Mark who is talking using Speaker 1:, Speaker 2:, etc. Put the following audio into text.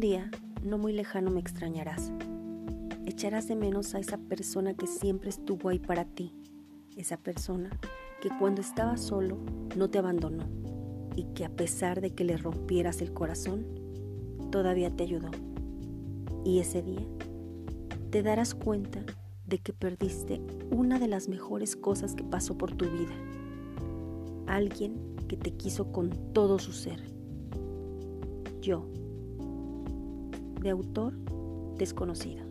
Speaker 1: futuro muy lejano me extrañarás. Echarás de menos a esa persona que siempre estuvo ahí para ti, esa persona que cuando estaba solo no te abandonó y que a pesar de que le rompieras el corazón, todavía te ayudó. Y ese día te darás cuenta de que perdiste una de las mejores cosas que pasó por tu vida. Alguien que te quiso con todo su ser. Yo, de autor desconocido.